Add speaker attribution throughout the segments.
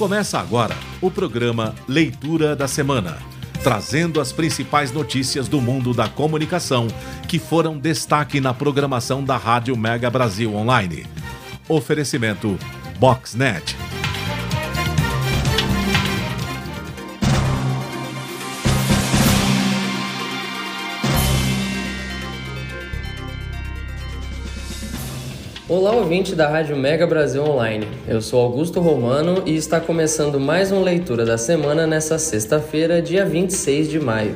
Speaker 1: Começa agora o programa Leitura da Semana, trazendo as principais notícias do mundo da comunicação que foram destaque na programação da Rádio Mega Brasil Online. Oferecimento Boxnet.
Speaker 2: Olá, ouvinte da Rádio Mega Brasil Online. Eu sou Augusto Romano e está começando mais uma leitura da semana nessa sexta-feira, dia 26 de maio.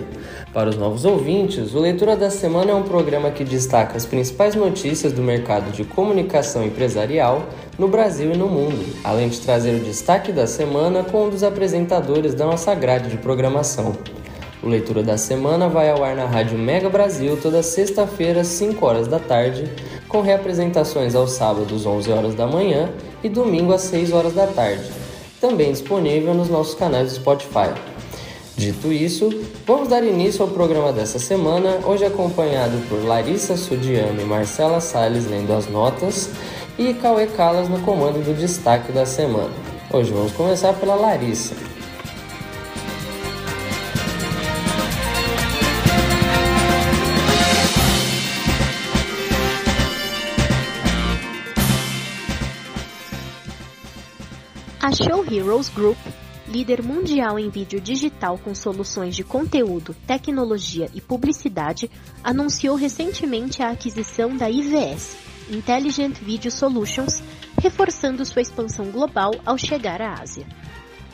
Speaker 2: Para os novos ouvintes, o Leitura da Semana é um programa que destaca as principais notícias do mercado de comunicação empresarial no Brasil e no mundo, além de trazer o destaque da semana com um dos apresentadores da nossa grade de programação. O Leitura da Semana vai ao ar na Rádio Mega Brasil toda sexta-feira, às 5 horas da tarde, com reapresentações aos sábados, 11 horas da manhã e domingo, às 6 horas da tarde. Também disponível nos nossos canais do Spotify. Dito isso, vamos dar início ao programa dessa semana, hoje acompanhado por Larissa Sudiano e Marcela Salles lendo as notas e Cauê Calas no comando do destaque da semana. Hoje vamos começar pela Larissa.
Speaker 3: A Show Heroes Group, líder mundial em vídeo digital com soluções de conteúdo, tecnologia e publicidade, anunciou recentemente a aquisição da IVS, Intelligent Video Solutions, reforçando sua expansão global ao chegar à Ásia.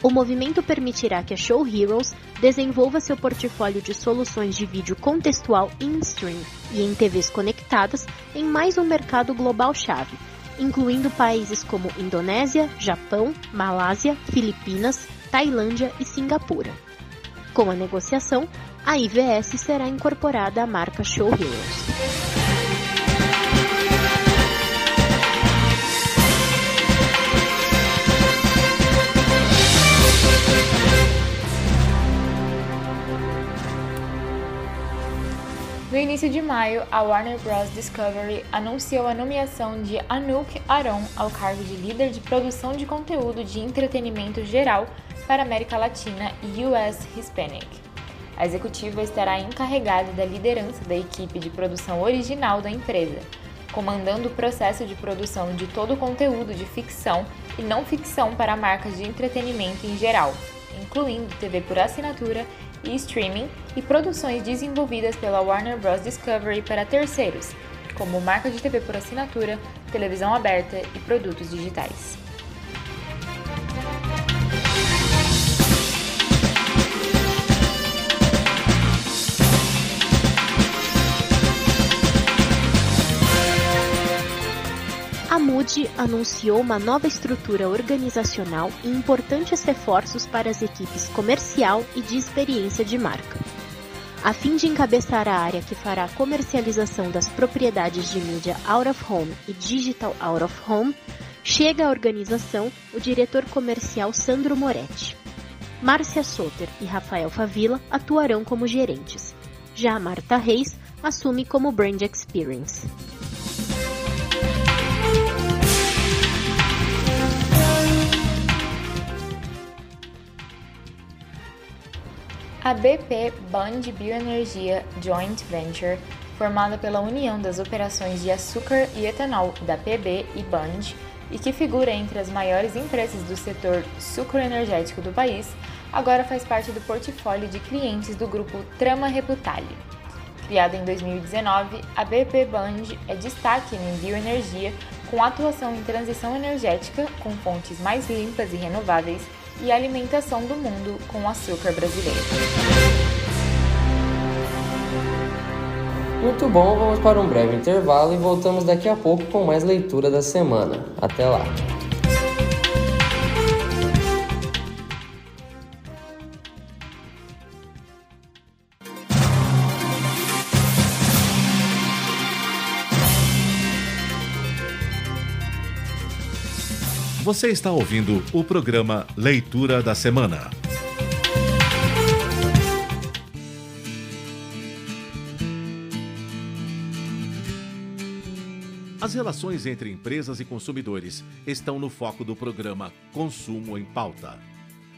Speaker 3: O movimento permitirá que a Show Heroes desenvolva seu portfólio de soluções de vídeo contextual in-stream e em TVs conectadas em mais um mercado global chave, incluindo países como Indonésia, Japão, Malásia, Filipinas, Tailândia e Singapura. Com a negociação, a IVS será incorporada à marca Show.
Speaker 4: No início de maio, a Warner Bros. Discovery anunciou a nomeação de Anouk Aron ao cargo de líder de produção de conteúdo de entretenimento geral para América Latina e US Hispanic. A executiva estará encarregada da liderança da equipe de produção original da empresa, comandando o processo de produção de todo o conteúdo de ficção e não ficção para marcas de entretenimento em geral, incluindo TV por assinatura e streaming e produções desenvolvidas pela Warner Bros. Discovery para terceiros, como marca de TV por assinatura, televisão aberta e produtos digitais.
Speaker 3: A Moody anunciou uma nova estrutura organizacional e importantes reforços para as equipes comercial e de experiência de marca. A fim de encabeçar a área que fará a comercialização das propriedades de mídia out of home e digital out of home, chega à organização o diretor comercial Sandro Moretti. Márcia Soter e Rafael Favila atuarão como gerentes. Já Marta Reis assume como Brand Experience.
Speaker 4: A BP Band Bioenergia Joint Venture, formada pela união das operações de açúcar e etanol da PB e Band, e que figura entre as maiores empresas do setor sucroenergético do país, agora faz parte do portfólio de clientes do grupo Trama Reputale. Criada em 2019, a BP Band é destaque em bioenergia com atuação em transição energética com fontes mais limpas e renováveis e alimentação do mundo com açúcar brasileiro.
Speaker 2: Muito bom, vamos para um breve intervalo e voltamos daqui a pouco com mais leitura da semana. Até lá!
Speaker 1: Você está ouvindo o programa Leitura da Semana. As relações entre empresas e consumidores estão no foco do programa Consumo em Pauta.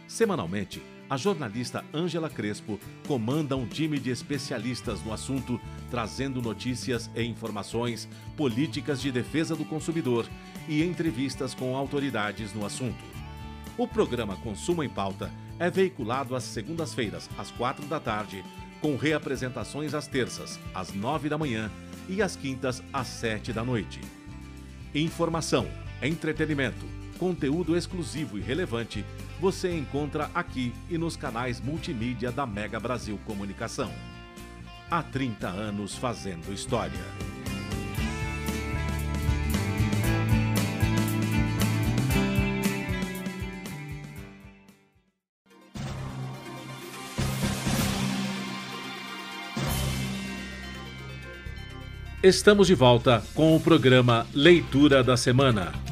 Speaker 1: Semanalmente, a jornalista Ângela Crespo comanda um time de especialistas no assunto, trazendo notícias e informações, políticas de defesa do consumidor e entrevistas com autoridades no assunto. O programa Consumo em Pauta é veiculado às segundas-feiras, às quatro da tarde, com reapresentações às terças, às nove da manhã e às quintas, às sete da noite. Informação, entretenimento, conteúdo exclusivo e relevante você encontra aqui e nos canais multimídia da Mega Brasil Comunicação. Há 30 anos fazendo história. Estamos de volta com o programa Leitura da Semana.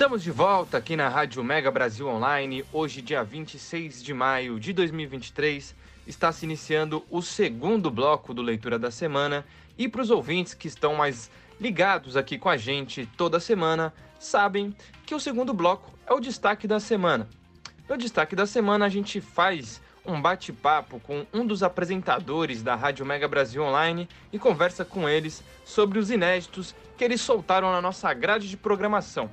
Speaker 5: Estamos de volta aqui na Rádio Mega Brasil Online. Hoje, dia 26 de maio de 2023, está se iniciando o segundo bloco do Leitura da Semana. E para os ouvintes que estão mais ligados aqui com a gente toda semana, sabem que o segundo bloco é o destaque da semana. No destaque da semana, a gente faz um bate-papo com um dos apresentadores da Rádio Mega Brasil Online e conversa com eles sobre os inéditos que eles soltaram na nossa grade de programação.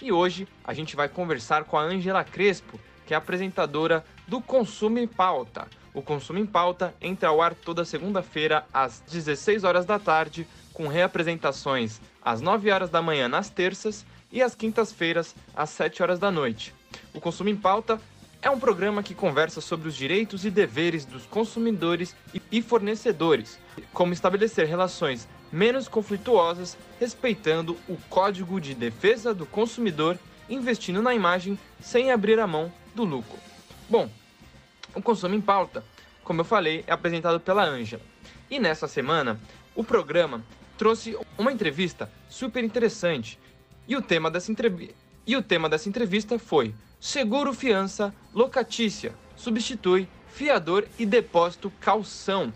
Speaker 5: E hoje a gente vai conversar com a Angela Crespo, que é apresentadora do Consumo em Pauta. O Consumo em Pauta entra ao ar toda segunda-feira às 16 horas da tarde, com reapresentações às 9 horas da manhã nas terças e às quintas-feiras, às 7 horas da noite. O Consumo em Pauta é um programa que conversa sobre os direitos e deveres dos consumidores e fornecedores, como estabelecer relações menos conflituosas, respeitando o Código de Defesa do Consumidor, investindo na imagem sem abrir a mão do lucro. Bom, o Consumo em Pauta, como eu falei, é apresentado pela Ângela. E nessa semana, o programa trouxe uma entrevista super interessante e o tema dessa, entrev... e o tema dessa entrevista foi Seguro Fiança Locatícia substitui fiador e depósito calção.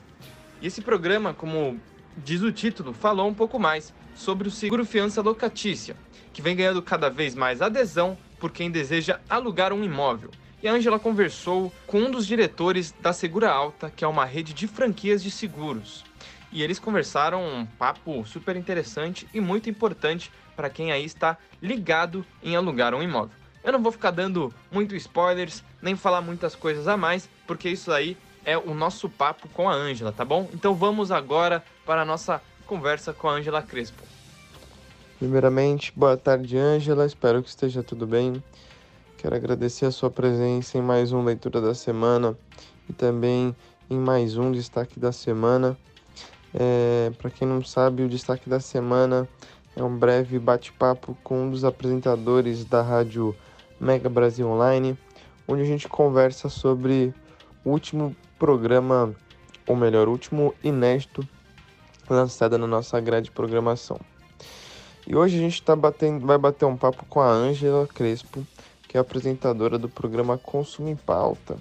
Speaker 5: E esse programa, como diz o título, falou um pouco mais sobre o seguro fiança locatícia, que vem ganhando cada vez mais adesão por quem deseja alugar um imóvel. E a Angela conversou com um dos diretores da Segura Alta, que é uma rede de franquias de seguros. E eles conversaram um papo super interessante e muito importante para quem aí está ligado em alugar um imóvel. Eu não vou ficar dando muito spoilers, nem falar muitas coisas a mais, porque isso aí é o nosso papo com a Ângela, tá bom? Então vamos agora para a nossa conversa com a Ângela Crespo.
Speaker 6: Primeiramente, boa tarde, Ângela. Espero que esteja tudo bem. Quero agradecer a sua presença em mais um Leitura da Semana e também em mais um Destaque da Semana. É, para quem não sabe, o Destaque da Semana é um breve bate-papo com um dos apresentadores da rádio Mega Brasil Online, onde a gente conversa sobre o último programa, ou melhor, último inédito lançado na nossa grade de programação. E hoje a gente tá batendo, vai bater um papo com a Ângela Crespo, que é apresentadora do programa Consumo em Pauta.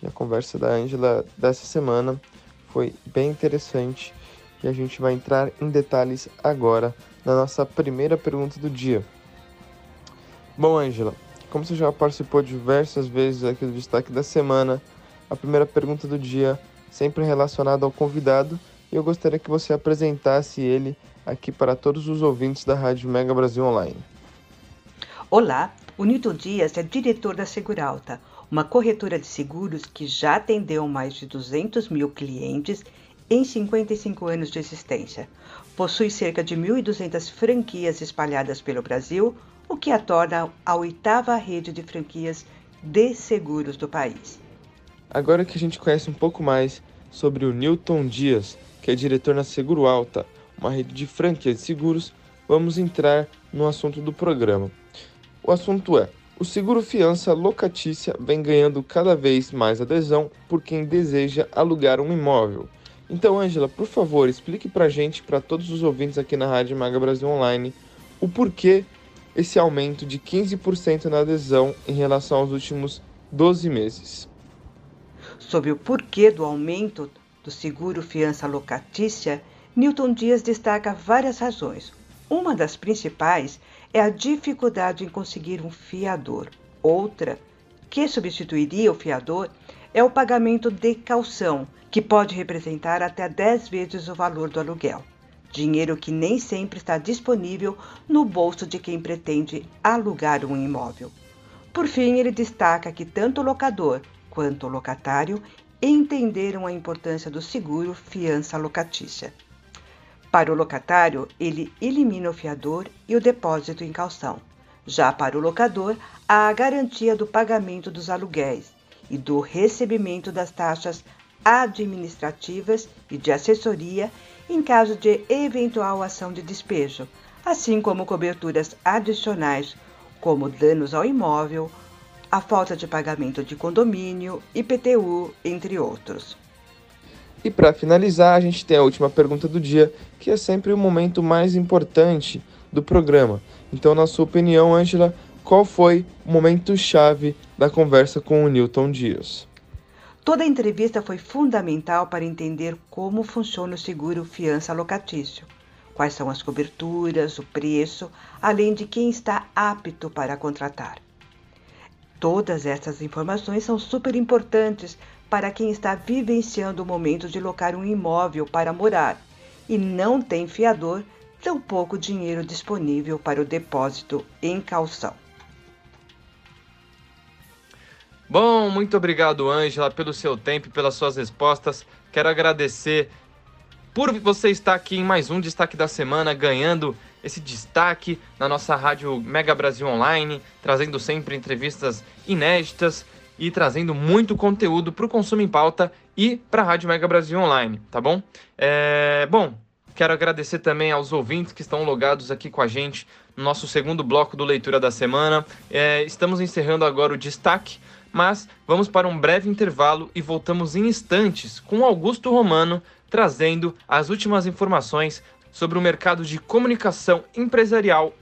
Speaker 6: E a conversa da Ângela dessa semana foi bem interessante e a gente vai entrar em detalhes agora na nossa primeira pergunta do dia. Bom, Ângela, como você já participou diversas vezes aqui do destaque da semana, a primeira pergunta do dia sempre relacionada ao convidado e eu gostaria que você apresentasse ele aqui para todos os ouvintes da Rádio Mega Brasil Online.
Speaker 7: Olá, o Nilton Dias é diretor da Seguralta, uma corretora de seguros que já atendeu mais de 200 mil clientes em 55 anos de existência. Possui cerca de 1.200 franquias espalhadas pelo Brasil, o que a torna a oitava rede de franquias de seguros do país.
Speaker 6: Agora que a gente conhece um pouco mais sobre o Newton Dias, que é diretor na Seguro Alta, uma rede de franquias de seguros, vamos entrar no assunto do programa. O assunto é: o seguro fiança locatícia vem ganhando cada vez mais adesão por quem deseja alugar um imóvel. Então, Ângela, por favor, explique para a gente, para todos os ouvintes aqui na Rádio Maga Brasil Online, o porquê esse aumento de 15% na adesão em relação aos últimos 12 meses.
Speaker 7: Sobre o porquê do aumento do seguro fiança locatícia, Newton Dias destaca várias razões. Uma das principais é a dificuldade em conseguir um fiador. Outra, que substituiria o fiador, é o pagamento de calção, que pode representar até 10 vezes o valor do aluguel. Dinheiro que nem sempre está disponível no bolso de quem pretende alugar um imóvel. Por fim, ele destaca que tanto o locador quanto o locatário entenderam a importância do seguro fiança locatícia. Para o locatário, ele elimina o fiador e o depósito em calção. Já para o locador, há a garantia do pagamento dos aluguéis e do recebimento das taxas administrativas e de assessoria em caso de eventual ação de despejo, assim como coberturas adicionais, como danos ao imóvel, a falta de pagamento de condomínio, IPTU, entre outros.
Speaker 6: E para finalizar, a gente tem a última pergunta do dia, que é sempre o momento mais importante do programa. Então, na sua opinião, Angela, qual foi o momento chave da conversa com o Newton Dias?
Speaker 7: Toda a entrevista foi fundamental para entender como funciona o seguro fiança locatício, quais são as coberturas, o preço, além de quem está apto para contratar. Todas essas informações são super importantes para quem está vivenciando o momento de locar um imóvel para morar e não tem fiador, tampouco dinheiro disponível para o depósito em calção.
Speaker 5: Bom, muito obrigado, Ângela, pelo seu tempo e pelas suas respostas. Quero agradecer por você estar aqui em mais um Destaque da Semana, ganhando esse destaque na nossa rádio Mega Brasil Online, trazendo sempre entrevistas inéditas e trazendo muito conteúdo para o Consumo em Pauta e para a Rádio Mega Brasil Online, tá bom? É, bom, quero agradecer também aos ouvintes que estão logados aqui com a gente no nosso segundo bloco do Leitura da Semana. É, estamos encerrando agora o destaque, mas vamos para um breve intervalo e voltamos em instantes com Augusto Romano trazendo as últimas informações sobre o mercado de comunicação empresarial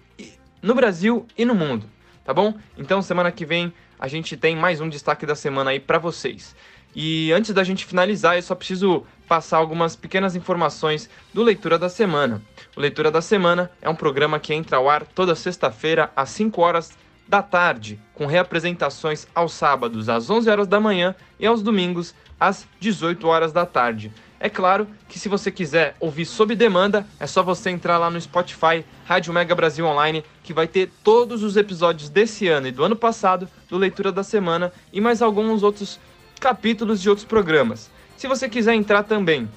Speaker 5: no Brasil e no mundo, tá bom? Então, semana que vem a gente tem mais um destaque da semana aí para vocês. E antes da gente finalizar, eu só preciso passar algumas pequenas informações do Leitura da Semana. O Leitura da Semana é um programa que entra ao ar toda sexta-feira às 5 horas da tarde, com reapresentações aos sábados às 11 horas da manhã e aos domingos às 18 horas da tarde. É claro que se você quiser ouvir sob demanda, é só você entrar lá no Spotify, Rádio Mega Brasil Online, que vai ter todos os episódios desse ano e do ano passado do Leitura da Semana e mais alguns outros capítulos de outros programas. Se você quiser entrar também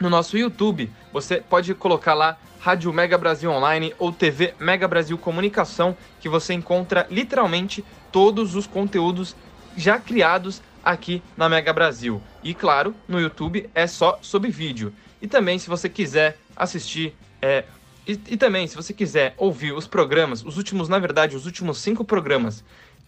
Speaker 5: no nosso YouTube, você pode colocar lá Rádio Mega Brasil Online ou TV Mega Brasil Comunicação, que você encontra literalmente todos os conteúdos já criados aqui na Mega Brasil. E claro, no YouTube é só sob vídeo. E também, se você quiser assistir, é, e, e, também, se você quiser ouvir os programas, os últimos, na verdade, os últimos cinco programas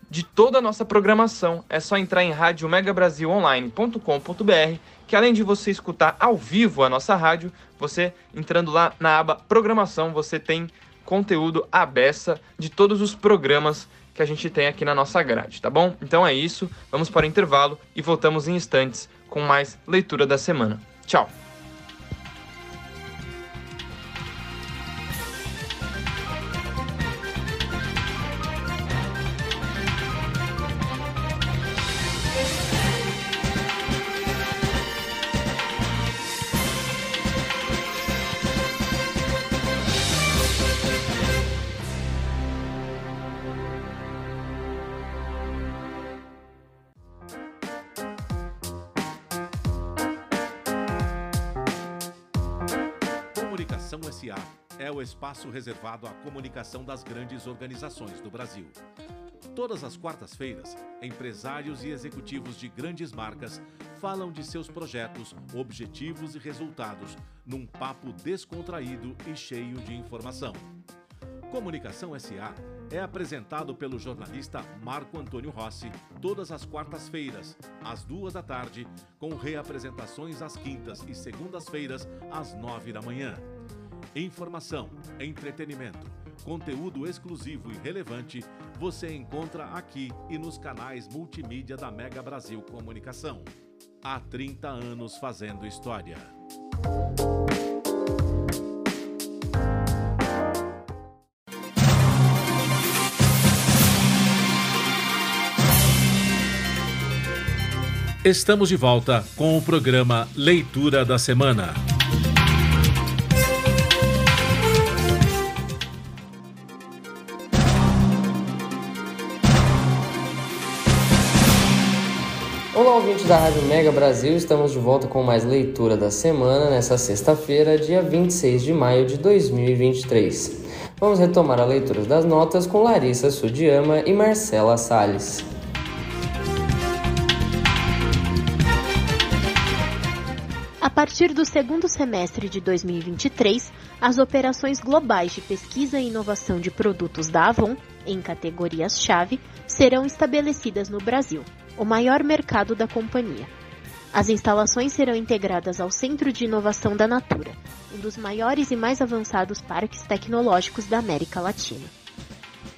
Speaker 5: de toda a nossa programação, é só entrar em radiomegabrasilonline.com.br, que além de você escutar ao vivo a nossa rádio, você entrando lá na aba programação, você tem conteúdo à beça de todos os programas que a gente tem aqui na nossa grade, tá bom? Então é isso, vamos para o intervalo e voltamos em instantes com mais leitura da semana. Tchau!
Speaker 1: Espaço reservado à comunicação das grandes organizações do Brasil. Todas as quartas-feiras, empresários e executivos de grandes marcas falam de seus projetos, objetivos e resultados num papo descontraído e cheio de informação. Comunicação SA é apresentado pelo jornalista Marco Antônio Rossi todas as quartas-feiras, às duas da tarde, com reapresentações às quintas e segundas-feiras, às nove da manhã. Informação, entretenimento, conteúdo exclusivo e relevante, você encontra aqui e nos canais multimídia da Mega Brasil Comunicação. Há 30 anos fazendo história. Estamos de volta com o programa Leitura da Semana.
Speaker 2: Olá, ouvintes da Rádio Mega Brasil, estamos de volta com mais leitura da semana nessa sexta-feira, dia 26 de maio de 2023. Vamos retomar a leitura das notas com Larissa Sudiama e Marcela Salles.
Speaker 3: Partir do segundo semestre de 2023, as operações globais de pesquisa e inovação de produtos da Avon, em categorias-chave, serão estabelecidas no Brasil, o maior mercado da companhia. As instalações serão integradas ao Centro de Inovação da Natura, um dos maiores e mais avançados parques tecnológicos da América Latina.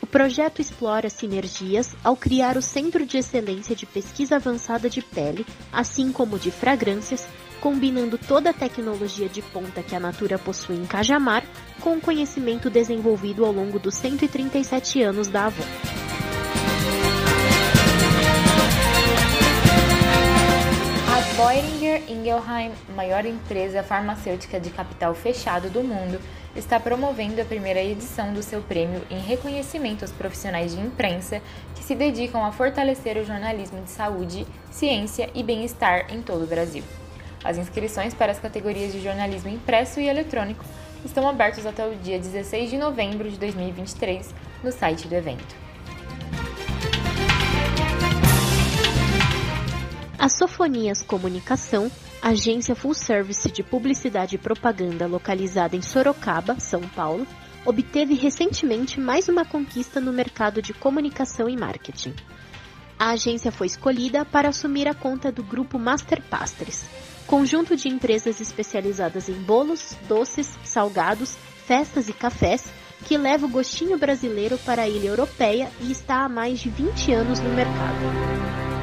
Speaker 3: O projeto explora sinergias ao criar o Centro de Excelência de Pesquisa Avançada de Pele, assim como de fragrâncias, combinando toda a tecnologia de ponta que a Natura possui em Cajamar com o conhecimento desenvolvido ao longo dos 137 anos da Avon.
Speaker 4: Boehringer Ingelheim, maior empresa farmacêutica de capital fechado do mundo, está promovendo a primeira edição do seu prêmio em reconhecimento aos profissionais de imprensa que se dedicam a fortalecer o jornalismo de saúde, ciência e bem-estar em todo o Brasil. As inscrições para as categorias de jornalismo impresso e eletrônico estão abertas até o dia 16 de novembro de 2023 no site do evento.
Speaker 3: A Sofonias Comunicação, agência full service de publicidade e propaganda localizada em Sorocaba, São Paulo, obteve recentemente mais uma conquista no mercado de comunicação e marketing. A agência foi escolhida para assumir a conta do grupo Master Pastres, conjunto de empresas especializadas em bolos, doces, salgados, festas e cafés, que leva o gostinho brasileiro para a ilha europeia e está há mais de 20 anos no mercado.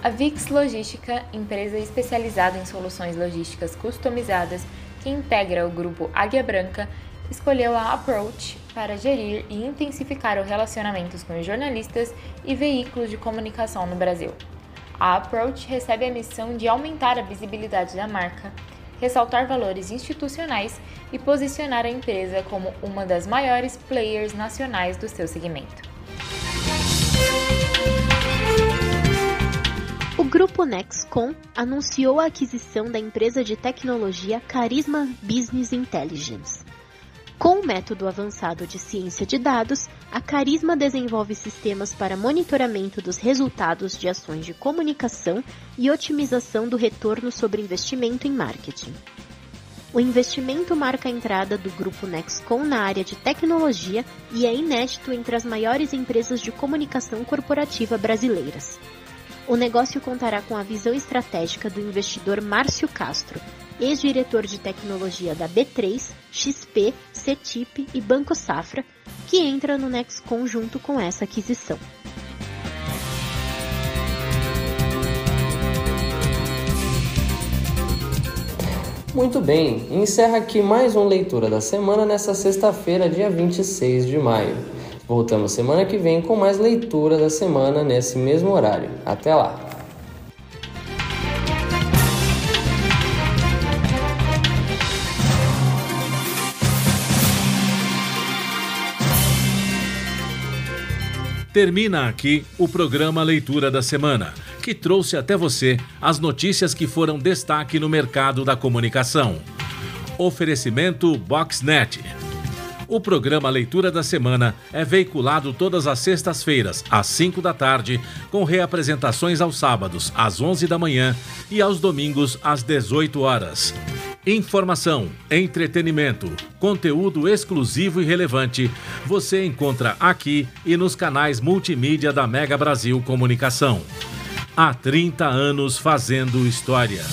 Speaker 4: A Vix Logística, empresa especializada em soluções logísticas customizadas que integra o grupo Águia Branca, escolheu a Approach para gerir e intensificar os relacionamentos com jornalistas e veículos de comunicação no Brasil. A Approach recebe a missão de aumentar a visibilidade da marca, ressaltar valores institucionais e posicionar a empresa como uma das maiores players nacionais do seu segmento.
Speaker 3: Grupo Nexcom anunciou a aquisição da empresa de tecnologia Carisma Business Intelligence. Com o método avançado de ciência de dados, a Carisma desenvolve sistemas para monitoramento dos resultados de ações de comunicação e otimização do retorno sobre investimento em marketing. O investimento marca a entrada do grupo Nexcom na área de tecnologia e é inédito entre as maiores empresas de comunicação corporativa brasileiras. O negócio contará com a visão estratégica do investidor Márcio Castro, ex-diretor de tecnologia da B3, XP, CETIP e Banco Safra, que entra no Nexcom junto com essa aquisição.
Speaker 2: Muito bem, encerra aqui mais uma leitura da semana nessa sexta-feira, dia 26 de maio. Voltamos semana que vem com mais leitura da semana nesse mesmo horário. Até lá!
Speaker 1: Termina aqui o programa Leitura da Semana, que trouxe até você as notícias que foram destaque no mercado da comunicação. Oferecimento Boxnet. O programa Leitura da Semana é veiculado todas as sextas-feiras, às 5 da tarde, com reapresentações aos sábados, às 11 da manhã e aos domingos, às 18 horas. Informação, entretenimento, conteúdo exclusivo e relevante você encontra aqui e nos canais multimídia da Mega Brasil Comunicação. Há 30 anos fazendo história.